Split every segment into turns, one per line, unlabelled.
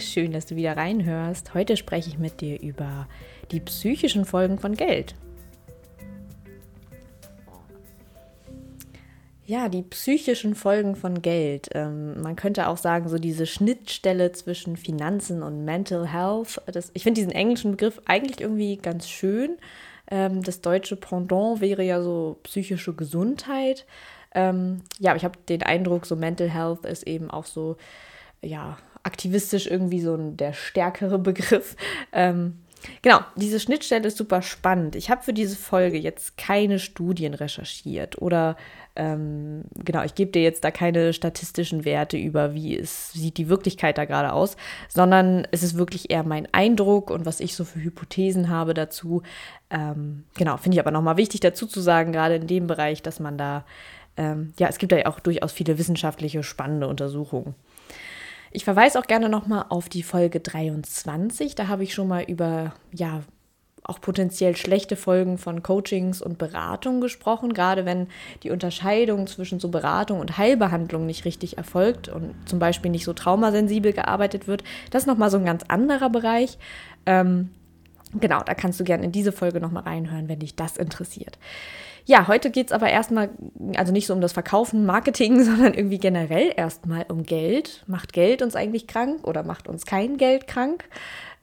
Schön, dass du wieder reinhörst. Heute spreche ich mit dir über die psychischen Folgen von Geld. Ja, die psychischen Folgen von Geld. Ähm, man könnte auch sagen, so diese Schnittstelle zwischen Finanzen und Mental Health. Das, ich finde diesen englischen Begriff eigentlich irgendwie ganz schön. Ähm, das deutsche Pendant wäre ja so psychische Gesundheit. Ähm, ja, aber ich habe den Eindruck, so Mental Health ist eben auch so, ja, aktivistisch irgendwie so der stärkere Begriff. Ähm, genau, diese Schnittstelle ist super spannend. Ich habe für diese Folge jetzt keine Studien recherchiert oder ähm, genau, ich gebe dir jetzt da keine statistischen Werte über, wie es sieht die Wirklichkeit da gerade aus, sondern es ist wirklich eher mein Eindruck und was ich so für Hypothesen habe dazu. Ähm, genau, finde ich aber nochmal wichtig dazu zu sagen, gerade in dem Bereich, dass man da, ähm, ja, es gibt da ja auch durchaus viele wissenschaftliche spannende Untersuchungen. Ich verweise auch gerne nochmal auf die Folge 23. Da habe ich schon mal über, ja, auch potenziell schlechte Folgen von Coachings und Beratung gesprochen, gerade wenn die Unterscheidung zwischen so Beratung und Heilbehandlung nicht richtig erfolgt und zum Beispiel nicht so traumasensibel gearbeitet wird. Das ist nochmal so ein ganz anderer Bereich. Ähm, genau, da kannst du gerne in diese Folge nochmal reinhören, wenn dich das interessiert. Ja, heute geht es aber erstmal, also nicht so um das Verkaufen, Marketing, sondern irgendwie generell erstmal um Geld. Macht Geld uns eigentlich krank oder macht uns kein Geld krank?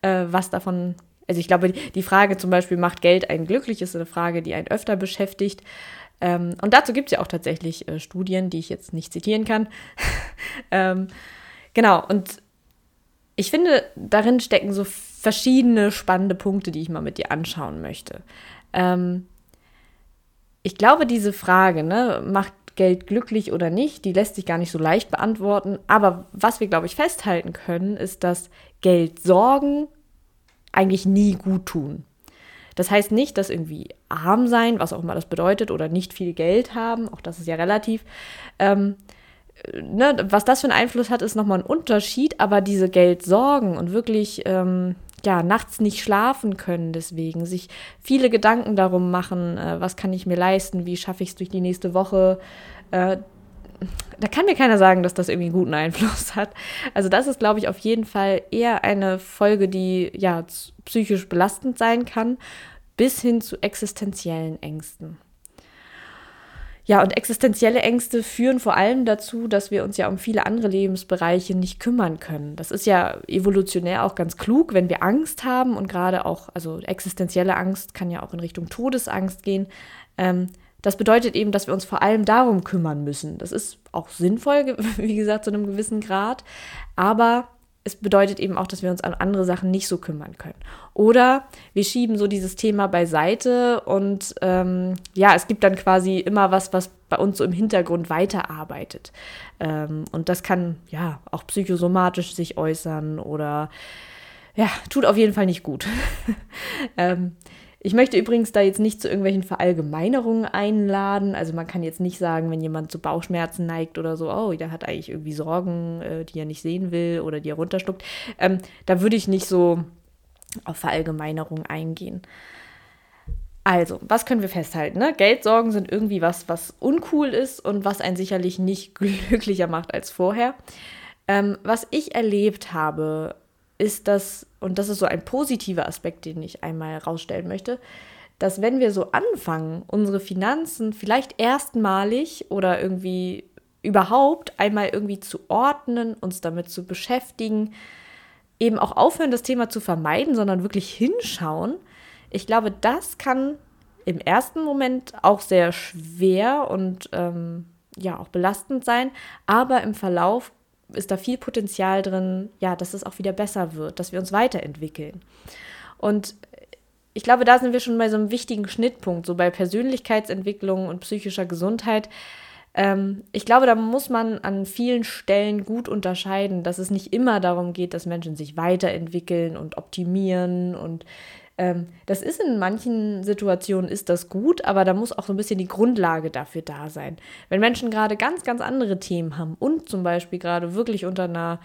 Äh, was davon, also ich glaube, die Frage zum Beispiel, macht Geld einen glücklich, ist eine Frage, die einen öfter beschäftigt. Ähm, und dazu gibt es ja auch tatsächlich äh, Studien, die ich jetzt nicht zitieren kann. ähm, genau, und ich finde, darin stecken so verschiedene spannende Punkte, die ich mal mit dir anschauen möchte. Ähm, ich glaube, diese Frage, ne, macht Geld glücklich oder nicht, die lässt sich gar nicht so leicht beantworten. Aber was wir, glaube ich, festhalten können, ist, dass Geld sorgen eigentlich nie gut tun. Das heißt nicht, dass irgendwie arm sein, was auch immer das bedeutet, oder nicht viel Geld haben, auch das ist ja relativ, ähm, ne, was das für einen Einfluss hat, ist nochmal ein Unterschied, aber diese Geldsorgen und wirklich ähm, ja, nachts nicht schlafen können, deswegen sich viele Gedanken darum machen, äh, was kann ich mir leisten, wie schaffe ich es durch die nächste Woche. Äh, da kann mir keiner sagen, dass das irgendwie einen guten Einfluss hat. Also das ist, glaube ich, auf jeden Fall eher eine Folge, die ja psychisch belastend sein kann, bis hin zu existenziellen Ängsten. Ja, und existenzielle Ängste führen vor allem dazu, dass wir uns ja um viele andere Lebensbereiche nicht kümmern können. Das ist ja evolutionär auch ganz klug, wenn wir Angst haben und gerade auch, also existenzielle Angst kann ja auch in Richtung Todesangst gehen. Ähm, das bedeutet eben, dass wir uns vor allem darum kümmern müssen. Das ist auch sinnvoll, wie gesagt, zu einem gewissen Grad. Aber es bedeutet eben auch, dass wir uns an andere Sachen nicht so kümmern können. Oder wir schieben so dieses Thema beiseite und ähm, ja, es gibt dann quasi immer was, was bei uns so im Hintergrund weiterarbeitet. Ähm, und das kann ja auch psychosomatisch sich äußern oder ja, tut auf jeden Fall nicht gut. ähm, ich möchte übrigens da jetzt nicht zu irgendwelchen Verallgemeinerungen einladen. Also man kann jetzt nicht sagen, wenn jemand zu Bauchschmerzen neigt oder so, oh, der hat eigentlich irgendwie Sorgen, äh, die er nicht sehen will oder die er runterschluckt. Ähm, da würde ich nicht so auf Verallgemeinerungen eingehen. Also, was können wir festhalten? Ne? Geldsorgen sind irgendwie was, was uncool ist und was einen sicherlich nicht glücklicher macht als vorher. Ähm, was ich erlebt habe, ist das, und das ist so ein positiver Aspekt, den ich einmal herausstellen möchte, dass wenn wir so anfangen, unsere Finanzen vielleicht erstmalig oder irgendwie überhaupt einmal irgendwie zu ordnen, uns damit zu beschäftigen, eben auch aufhören, das Thema zu vermeiden, sondern wirklich hinschauen, ich glaube, das kann im ersten Moment auch sehr schwer und ähm, ja auch belastend sein, aber im Verlauf ist da viel Potenzial drin, ja, dass es auch wieder besser wird, dass wir uns weiterentwickeln. Und ich glaube, da sind wir schon bei so einem wichtigen Schnittpunkt, so bei Persönlichkeitsentwicklung und psychischer Gesundheit. Ähm, ich glaube, da muss man an vielen Stellen gut unterscheiden, dass es nicht immer darum geht, dass Menschen sich weiterentwickeln und optimieren und ähm, das ist in manchen Situationen ist das gut, aber da muss auch so ein bisschen die Grundlage dafür da sein. Wenn Menschen gerade ganz, ganz andere Themen haben und zum Beispiel gerade wirklich unter einer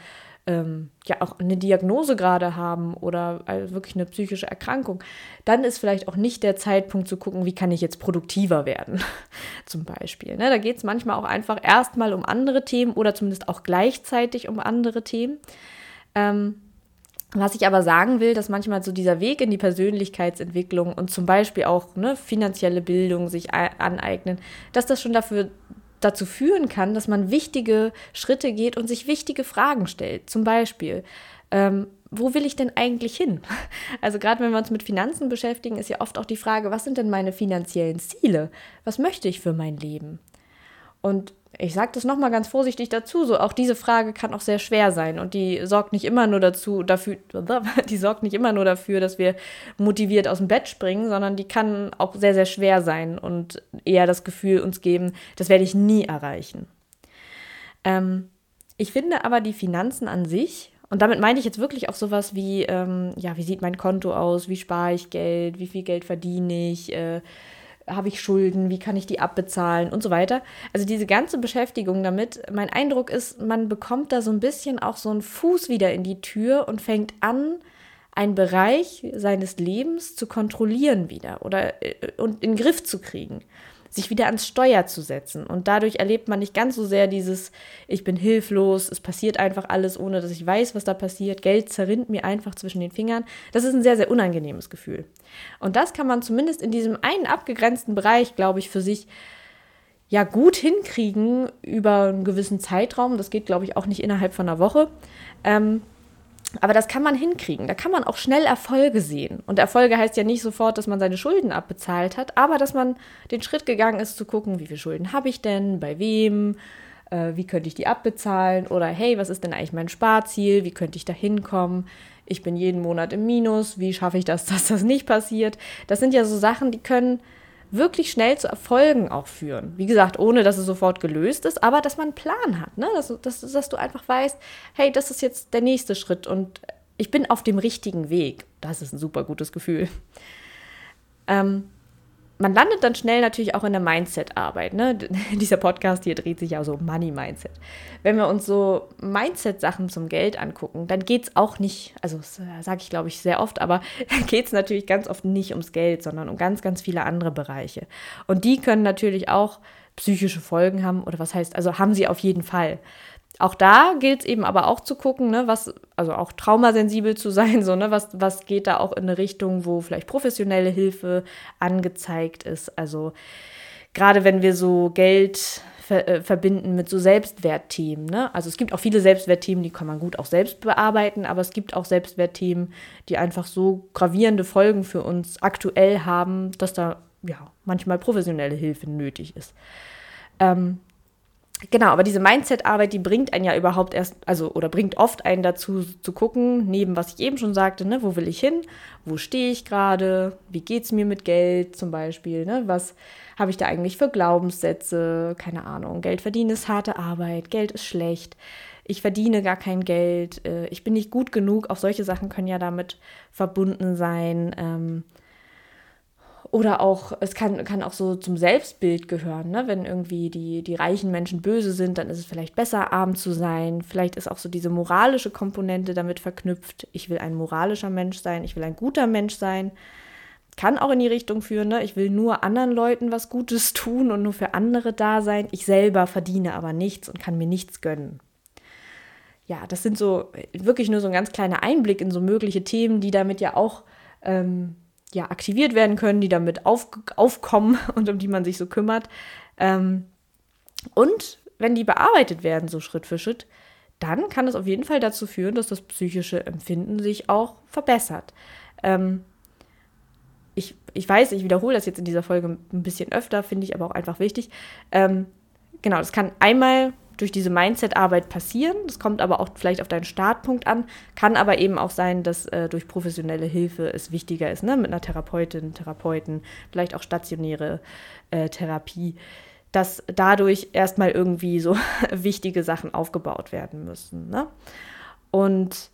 ähm, ja auch eine Diagnose gerade haben oder also wirklich eine psychische Erkrankung, dann ist vielleicht auch nicht der Zeitpunkt zu gucken, wie kann ich jetzt produktiver werden, zum Beispiel. Ne? Da geht es manchmal auch einfach erstmal um andere Themen oder zumindest auch gleichzeitig um andere Themen. Ähm, Was ich aber sagen will, dass manchmal so dieser Weg in die Persönlichkeitsentwicklung und zum Beispiel auch ne, finanzielle Bildung sich aneignen, dass das schon dafür dazu führen kann, dass man wichtige Schritte geht und sich wichtige Fragen stellt. Zum Beispiel, ähm, wo will ich denn eigentlich hin? Also gerade wenn wir uns mit Finanzen beschäftigen, ist ja oft auch die Frage, was sind denn meine finanziellen Ziele? Was möchte ich für mein Leben? Und ich sage das nochmal ganz vorsichtig dazu, so auch diese Frage kann auch sehr schwer sein und die sorgt nicht immer nur dazu, dafür, die sorgt nicht immer nur dafür, dass wir motiviert aus dem Bett springen, sondern die kann auch sehr, sehr schwer sein und eher das Gefühl uns geben, das werde ich nie erreichen. Ähm, ich finde aber die Finanzen an sich, und damit meine ich jetzt wirklich auch sowas wie, ähm, ja, wie sieht mein Konto aus, wie spare ich Geld, wie viel Geld verdiene ich, äh, habe ich Schulden, wie kann ich die abbezahlen und so weiter. Also diese ganze Beschäftigung damit, mein Eindruck ist, man bekommt da so ein bisschen auch so einen Fuß wieder in die Tür und fängt an, einen Bereich seines Lebens zu kontrollieren wieder oder äh, und in den Griff zu kriegen sich wieder ans Steuer zu setzen. Und dadurch erlebt man nicht ganz so sehr dieses, ich bin hilflos, es passiert einfach alles, ohne dass ich weiß, was da passiert. Geld zerrinnt mir einfach zwischen den Fingern. Das ist ein sehr, sehr unangenehmes Gefühl. Und das kann man zumindest in diesem einen abgegrenzten Bereich, glaube ich, für sich ja gut hinkriegen über einen gewissen Zeitraum. Das geht, glaube ich, auch nicht innerhalb von einer Woche. Ähm, aber das kann man hinkriegen. Da kann man auch schnell Erfolge sehen. Und Erfolge heißt ja nicht sofort, dass man seine Schulden abbezahlt hat, aber dass man den Schritt gegangen ist, zu gucken, wie viele Schulden habe ich denn, bei wem, äh, wie könnte ich die abbezahlen oder hey, was ist denn eigentlich mein Sparziel, wie könnte ich da hinkommen? Ich bin jeden Monat im Minus, wie schaffe ich das, dass das nicht passiert? Das sind ja so Sachen, die können wirklich schnell zu Erfolgen auch führen. Wie gesagt, ohne dass es sofort gelöst ist, aber dass man einen Plan hat, ne? dass, dass, dass du einfach weißt, hey, das ist jetzt der nächste Schritt und ich bin auf dem richtigen Weg. Das ist ein super gutes Gefühl. Ähm, man landet dann schnell natürlich auch in der Mindset-Arbeit. Ne? Dieser Podcast hier dreht sich ja so um Money-Mindset. Wenn wir uns so Mindset-Sachen zum Geld angucken, dann geht es auch nicht, also äh, sage ich glaube ich sehr oft, aber geht es natürlich ganz oft nicht ums Geld, sondern um ganz, ganz viele andere Bereiche. Und die können natürlich auch psychische Folgen haben oder was heißt, also haben sie auf jeden Fall auch da gilt es eben aber auch zu gucken, ne, was, also auch traumasensibel zu sein, so, ne, was, was geht da auch in eine Richtung, wo vielleicht professionelle Hilfe angezeigt ist. Also gerade wenn wir so Geld ver äh, verbinden mit so Selbstwertthemen. Ne? Also es gibt auch viele Selbstwertthemen, die kann man gut auch selbst bearbeiten, aber es gibt auch Selbstwertthemen, die einfach so gravierende Folgen für uns aktuell haben, dass da ja manchmal professionelle Hilfe nötig ist. Ähm, Genau, aber diese Mindset-Arbeit, die bringt einen ja überhaupt erst, also oder bringt oft einen dazu zu gucken, neben was ich eben schon sagte, ne, wo will ich hin, wo stehe ich gerade, wie geht es mir mit Geld zum Beispiel, ne, was habe ich da eigentlich für Glaubenssätze, keine Ahnung, Geld verdienen ist harte Arbeit, Geld ist schlecht, ich verdiene gar kein Geld, äh, ich bin nicht gut genug, auch solche Sachen können ja damit verbunden sein. Ähm, oder auch, es kann, kann auch so zum Selbstbild gehören, ne? wenn irgendwie die, die reichen Menschen böse sind, dann ist es vielleicht besser, arm zu sein. Vielleicht ist auch so diese moralische Komponente damit verknüpft. Ich will ein moralischer Mensch sein, ich will ein guter Mensch sein. Kann auch in die Richtung führen, ne? ich will nur anderen Leuten was Gutes tun und nur für andere da sein. Ich selber verdiene aber nichts und kann mir nichts gönnen. Ja, das sind so wirklich nur so ein ganz kleiner Einblick in so mögliche Themen, die damit ja auch ähm, ja, aktiviert werden können, die damit auf, aufkommen und um die man sich so kümmert. Ähm, und wenn die bearbeitet werden, so Schritt für Schritt, dann kann es auf jeden Fall dazu führen, dass das psychische Empfinden sich auch verbessert. Ähm, ich, ich weiß, ich wiederhole das jetzt in dieser Folge ein bisschen öfter, finde ich aber auch einfach wichtig. Ähm, genau, das kann einmal durch diese Mindset-Arbeit passieren. Das kommt aber auch vielleicht auf deinen Startpunkt an. Kann aber eben auch sein, dass äh, durch professionelle Hilfe es wichtiger ist, ne? mit einer Therapeutin, Therapeuten, vielleicht auch stationäre äh, Therapie, dass dadurch erstmal irgendwie so wichtige Sachen aufgebaut werden müssen. Ne? Und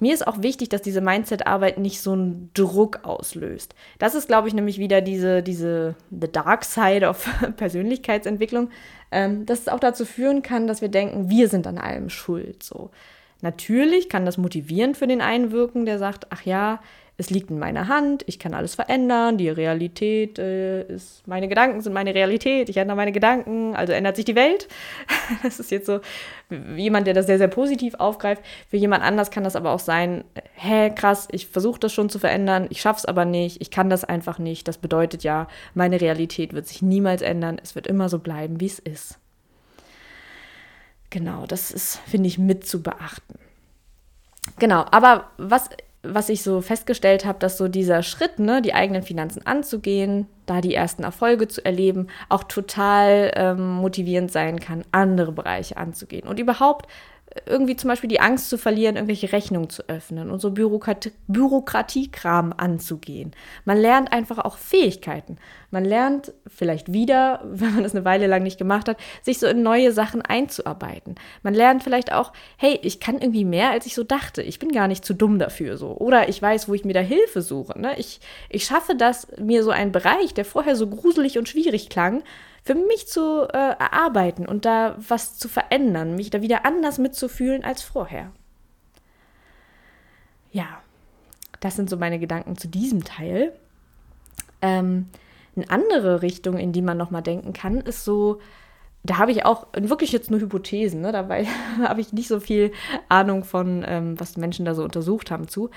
mir ist auch wichtig, dass diese Mindset-Arbeit nicht so einen Druck auslöst. Das ist, glaube ich, nämlich wieder diese, diese The Dark Side of Persönlichkeitsentwicklung, ähm, dass es auch dazu führen kann, dass wir denken, wir sind an allem schuld. So. Natürlich kann das motivierend für den einen wirken, der sagt, ach ja, es liegt in meiner Hand, ich kann alles verändern, die Realität äh, ist, meine Gedanken sind meine Realität, ich ändere meine Gedanken, also ändert sich die Welt. das ist jetzt so jemand, der das sehr, sehr positiv aufgreift. Für jemand anders kann das aber auch sein, hä, krass, ich versuche das schon zu verändern, ich schaffe es aber nicht, ich kann das einfach nicht. Das bedeutet ja, meine Realität wird sich niemals ändern, es wird immer so bleiben, wie es ist. Genau, das ist, finde ich, mit zu beachten. Genau, aber was was ich so festgestellt habe, dass so dieser Schritt, ne, die eigenen Finanzen anzugehen, da die ersten Erfolge zu erleben, auch total ähm, motivierend sein kann, andere Bereiche anzugehen und überhaupt irgendwie zum Beispiel die Angst zu verlieren, irgendwelche Rechnungen zu öffnen und so Bürokratie, Bürokratiekram anzugehen. Man lernt einfach auch Fähigkeiten. Man lernt vielleicht wieder, wenn man das eine Weile lang nicht gemacht hat, sich so in neue Sachen einzuarbeiten. Man lernt vielleicht auch, hey, ich kann irgendwie mehr, als ich so dachte. Ich bin gar nicht zu dumm dafür so. Oder ich weiß, wo ich mir da Hilfe suche. Ne? Ich, ich schaffe das, mir so einen Bereich, der vorher so gruselig und schwierig klang, für mich zu äh, erarbeiten und da was zu verändern, mich da wieder anders mitzufühlen als vorher. Ja, das sind so meine Gedanken zu diesem Teil. Ähm, eine andere Richtung, in die man nochmal denken kann, ist so, da habe ich auch wirklich jetzt nur Hypothesen, ne? dabei habe ich nicht so viel Ahnung von, ähm, was Menschen da so untersucht haben zu.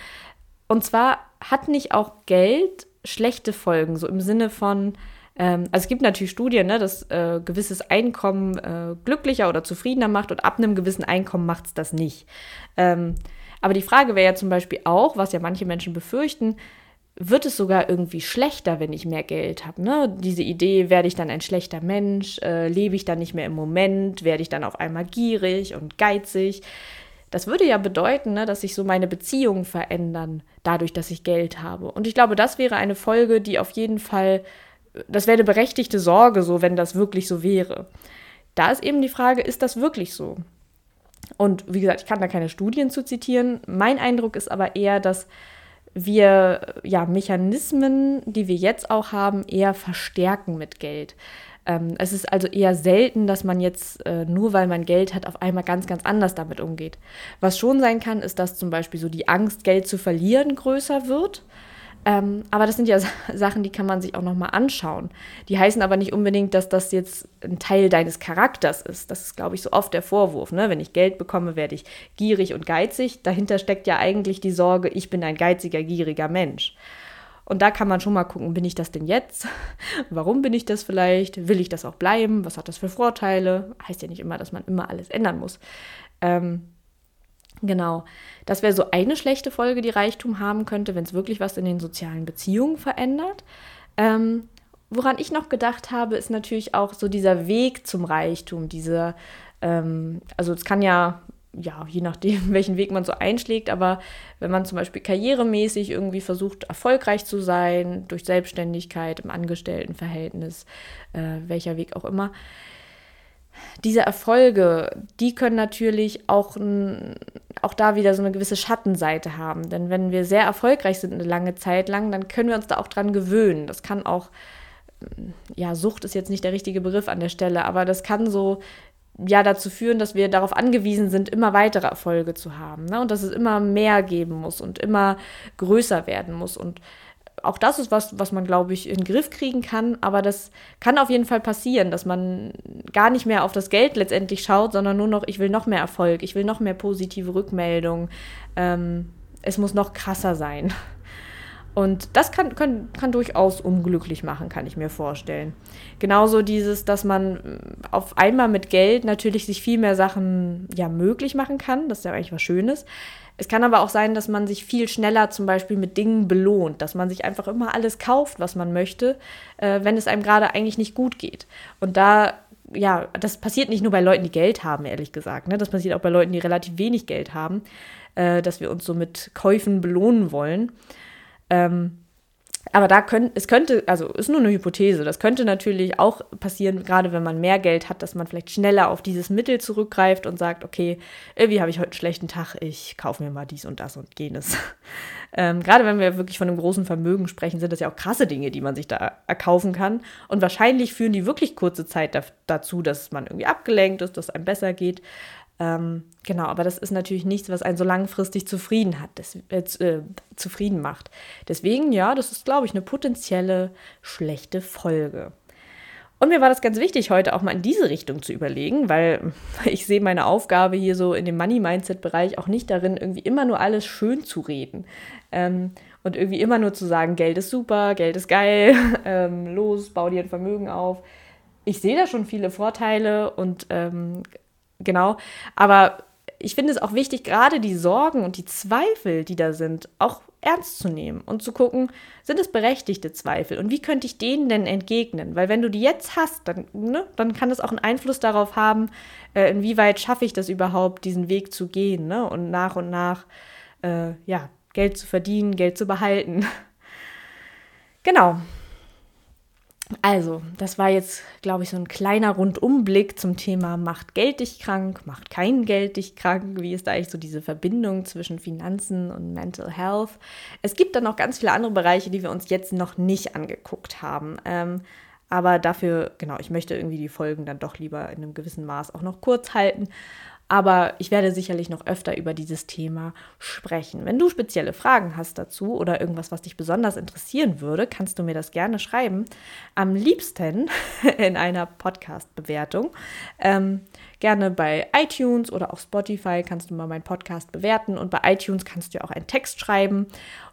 Und zwar hat nicht auch Geld schlechte Folgen, so im Sinne von, also es gibt natürlich Studien, ne, dass äh, gewisses Einkommen äh, glücklicher oder zufriedener macht und ab einem gewissen Einkommen macht es das nicht. Ähm, aber die Frage wäre ja zum Beispiel auch, was ja manche Menschen befürchten, wird es sogar irgendwie schlechter, wenn ich mehr Geld habe. Ne? Diese Idee, werde ich dann ein schlechter Mensch, äh, lebe ich dann nicht mehr im Moment, werde ich dann auf einmal gierig und geizig. Das würde ja bedeuten, ne, dass sich so meine Beziehungen verändern, dadurch, dass ich Geld habe. Und ich glaube, das wäre eine Folge, die auf jeden Fall das wäre eine berechtigte Sorge, so wenn das wirklich so wäre. Da ist eben die Frage, ist das wirklich so? Und wie gesagt, ich kann da keine Studien zu zitieren. Mein Eindruck ist aber eher, dass wir ja Mechanismen, die wir jetzt auch haben, eher verstärken mit Geld. Ähm, es ist also eher selten, dass man jetzt äh, nur weil man Geld hat, auf einmal ganz, ganz anders damit umgeht. Was schon sein kann, ist, dass zum Beispiel so die Angst, Geld zu verlieren, größer wird. Ähm, aber das sind ja Sachen, die kann man sich auch nochmal anschauen. Die heißen aber nicht unbedingt, dass das jetzt ein Teil deines Charakters ist. Das ist, glaube ich, so oft der Vorwurf. Ne? Wenn ich Geld bekomme, werde ich gierig und geizig. Dahinter steckt ja eigentlich die Sorge, ich bin ein geiziger, gieriger Mensch. Und da kann man schon mal gucken, bin ich das denn jetzt? Warum bin ich das vielleicht? Will ich das auch bleiben? Was hat das für Vorteile? Heißt ja nicht immer, dass man immer alles ändern muss. Ähm, Genau. Das wäre so eine schlechte Folge, die Reichtum haben könnte, wenn es wirklich was in den sozialen Beziehungen verändert. Ähm, woran ich noch gedacht habe, ist natürlich auch so dieser Weg zum Reichtum, diese, ähm, also es kann ja, ja, je nachdem, welchen Weg man so einschlägt, aber wenn man zum Beispiel karrieremäßig irgendwie versucht, erfolgreich zu sein, durch Selbstständigkeit, im Angestelltenverhältnis, äh, welcher Weg auch immer, diese Erfolge, die können natürlich auch, auch da wieder so eine gewisse Schattenseite haben. Denn wenn wir sehr erfolgreich sind eine lange Zeit lang, dann können wir uns da auch dran gewöhnen. Das kann auch, ja, Sucht ist jetzt nicht der richtige Begriff an der Stelle, aber das kann so ja dazu führen, dass wir darauf angewiesen sind, immer weitere Erfolge zu haben. Ne? Und dass es immer mehr geben muss und immer größer werden muss. Und auch das ist was, was man, glaube ich, in den Griff kriegen kann. Aber das kann auf jeden Fall passieren, dass man gar nicht mehr auf das Geld letztendlich schaut, sondern nur noch, ich will noch mehr Erfolg, ich will noch mehr positive Rückmeldung. Ähm, es muss noch krasser sein. Und das kann, kann, kann durchaus unglücklich machen, kann ich mir vorstellen. Genauso dieses, dass man auf einmal mit Geld natürlich sich viel mehr Sachen ja möglich machen kann. Das ist ja eigentlich was Schönes. Es kann aber auch sein, dass man sich viel schneller zum Beispiel mit Dingen belohnt, dass man sich einfach immer alles kauft, was man möchte, äh, wenn es einem gerade eigentlich nicht gut geht. Und da, ja, das passiert nicht nur bei Leuten, die Geld haben, ehrlich gesagt. Ne? Das passiert auch bei Leuten, die relativ wenig Geld haben, äh, dass wir uns so mit Käufen belohnen wollen. Ähm, aber da könnte, es könnte, also ist nur eine Hypothese, das könnte natürlich auch passieren, gerade wenn man mehr Geld hat, dass man vielleicht schneller auf dieses Mittel zurückgreift und sagt, okay, irgendwie habe ich heute einen schlechten Tag, ich kaufe mir mal dies und das und jenes. Ähm, gerade wenn wir wirklich von einem großen Vermögen sprechen, sind das ja auch krasse Dinge, die man sich da erkaufen kann. Und wahrscheinlich führen die wirklich kurze Zeit da, dazu, dass man irgendwie abgelenkt ist, dass es einem besser geht. Ähm, genau, aber das ist natürlich nichts, was einen so langfristig zufrieden hat, das, äh, äh, zufrieden macht. Deswegen, ja, das ist, glaube ich, eine potenzielle schlechte Folge. Und mir war das ganz wichtig, heute auch mal in diese Richtung zu überlegen, weil ich sehe meine Aufgabe hier so in dem Money-Mindset-Bereich auch nicht darin, irgendwie immer nur alles schön zu reden. Ähm, und irgendwie immer nur zu sagen, Geld ist super, Geld ist geil, ähm, los, bau dir ein Vermögen auf. Ich sehe da schon viele Vorteile und ähm, genau, aber ich finde es auch wichtig, gerade die Sorgen und die Zweifel, die da sind, auch ernst zu nehmen und zu gucken, sind es berechtigte Zweifel und wie könnte ich denen denn entgegnen? Weil wenn du die jetzt hast, dann, ne, dann kann das auch einen Einfluss darauf haben, äh, inwieweit schaffe ich das überhaupt, diesen Weg zu gehen ne? und nach und nach äh, ja, Geld zu verdienen, Geld zu behalten. genau, also, das war jetzt, glaube ich, so ein kleiner Rundumblick zum Thema macht Geld dich krank, macht kein Geld dich krank, wie ist da eigentlich so diese Verbindung zwischen Finanzen und Mental Health. Es gibt dann noch ganz viele andere Bereiche, die wir uns jetzt noch nicht angeguckt haben. Ähm, aber dafür, genau, ich möchte irgendwie die Folgen dann doch lieber in einem gewissen Maß auch noch kurz halten aber ich werde sicherlich noch öfter über dieses Thema sprechen. Wenn du spezielle Fragen hast dazu oder irgendwas, was dich besonders interessieren würde, kannst du mir das gerne schreiben. Am liebsten in einer Podcast-Bewertung. Ähm, gerne bei iTunes oder auch Spotify kannst du mal meinen Podcast bewerten und bei iTunes kannst du auch einen Text schreiben.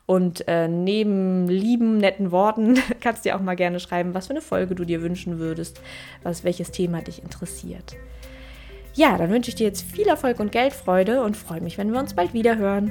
Und äh, neben lieben, netten Worten kannst du auch mal gerne schreiben, was für eine Folge du dir wünschen würdest, was, welches Thema dich interessiert. Ja, dann wünsche ich dir jetzt viel Erfolg und Geldfreude und freue mich, wenn wir uns bald wieder hören.